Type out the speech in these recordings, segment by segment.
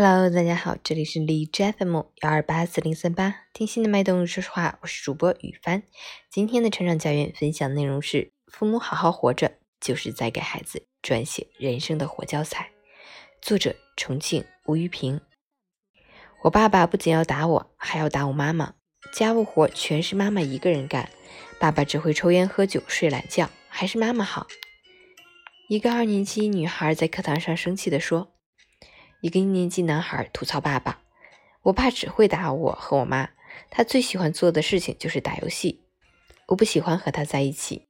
Hello，大家好，这里是荔枝 FM 幺二八四零三八，听心的脉动。说实话，我是主播雨帆。今天的成长家园分享内容是：父母好好活着，就是在给孩子撰写人生的活教材。作者：重庆吴玉平。我爸爸不仅要打我，还要打我妈妈，家务活全是妈妈一个人干，爸爸只会抽烟喝酒睡懒觉，还是妈妈好。一个二年级女孩在课堂上生气地说。一个一年级男孩吐槽爸爸：“我爸只会打我和我妈，他最喜欢做的事情就是打游戏，我不喜欢和他在一起。”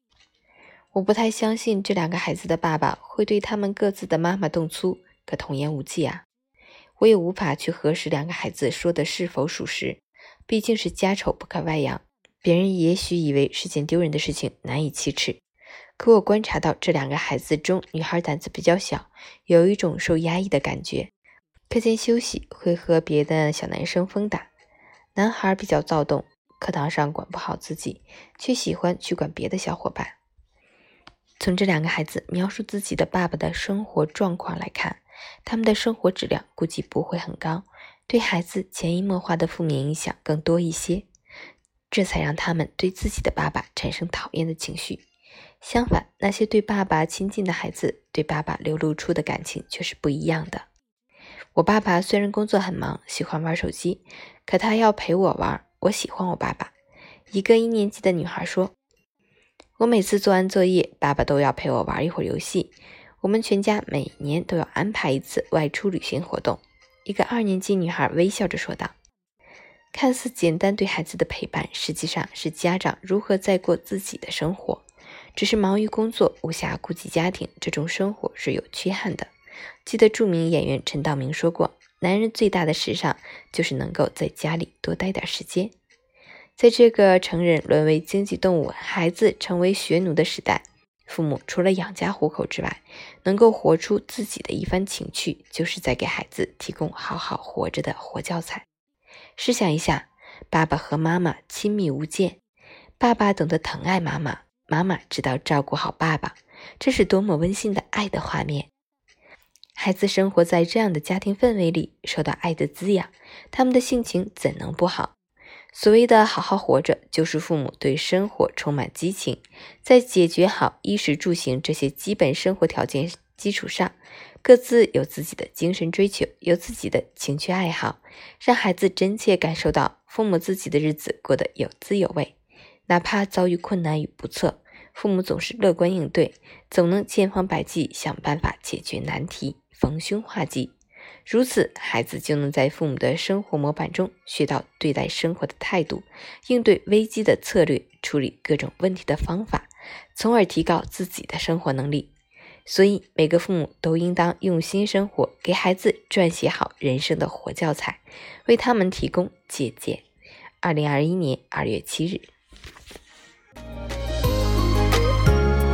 我不太相信这两个孩子的爸爸会对他们各自的妈妈动粗，可童言无忌啊！我也无法去核实两个孩子说的是否属实，毕竟是家丑不可外扬，别人也许以为是件丢人的事情，难以启齿。可我观察到这两个孩子中，女孩胆子比较小，有一种受压抑的感觉。课间休息会和别的小男生疯打，男孩比较躁动，课堂上管不好自己，却喜欢去管别的小伙伴。从这两个孩子描述自己的爸爸的生活状况来看，他们的生活质量估计不会很高，对孩子潜移默化的负面影响更多一些，这才让他们对自己的爸爸产生讨厌的情绪。相反，那些对爸爸亲近的孩子，对爸爸流露出的感情却是不一样的。我爸爸虽然工作很忙，喜欢玩手机，可他要陪我玩。我喜欢我爸爸。一个一年级的女孩说：“我每次做完作业，爸爸都要陪我玩一会儿游戏。我们全家每年都要安排一次外出旅行活动。”一个二年级女孩微笑着说道：“看似简单对孩子的陪伴，实际上是家长如何在过自己的生活。只是忙于工作，无暇顾及家庭，这种生活是有缺憾的。”记得著名演员陈道明说过：“男人最大的时尚就是能够在家里多待点时间。”在这个成人沦为经济动物、孩子成为学奴的时代，父母除了养家糊口之外，能够活出自己的一番情趣，就是在给孩子提供好好活着的活教材。试想一下，爸爸和妈妈亲密无间，爸爸懂得疼爱妈妈，妈妈知道照顾好爸爸，这是多么温馨的爱的画面！孩子生活在这样的家庭氛围里，受到爱的滋养，他们的性情怎能不好？所谓的好好活着，就是父母对生活充满激情，在解决好衣食住行这些基本生活条件基础上，各自有自己的精神追求，有自己的情趣爱好，让孩子真切感受到父母自己的日子过得有滋有味，哪怕遭遇困难与不测。父母总是乐观应对，总能千方百计想办法解决难题，逢凶化吉。如此，孩子就能在父母的生活模板中学到对待生活的态度，应对危机的策略，处理各种问题的方法，从而提高自己的生活能力。所以，每个父母都应当用心生活，给孩子撰写好人生的活教材，为他们提供借鉴。二零二一年二月七日。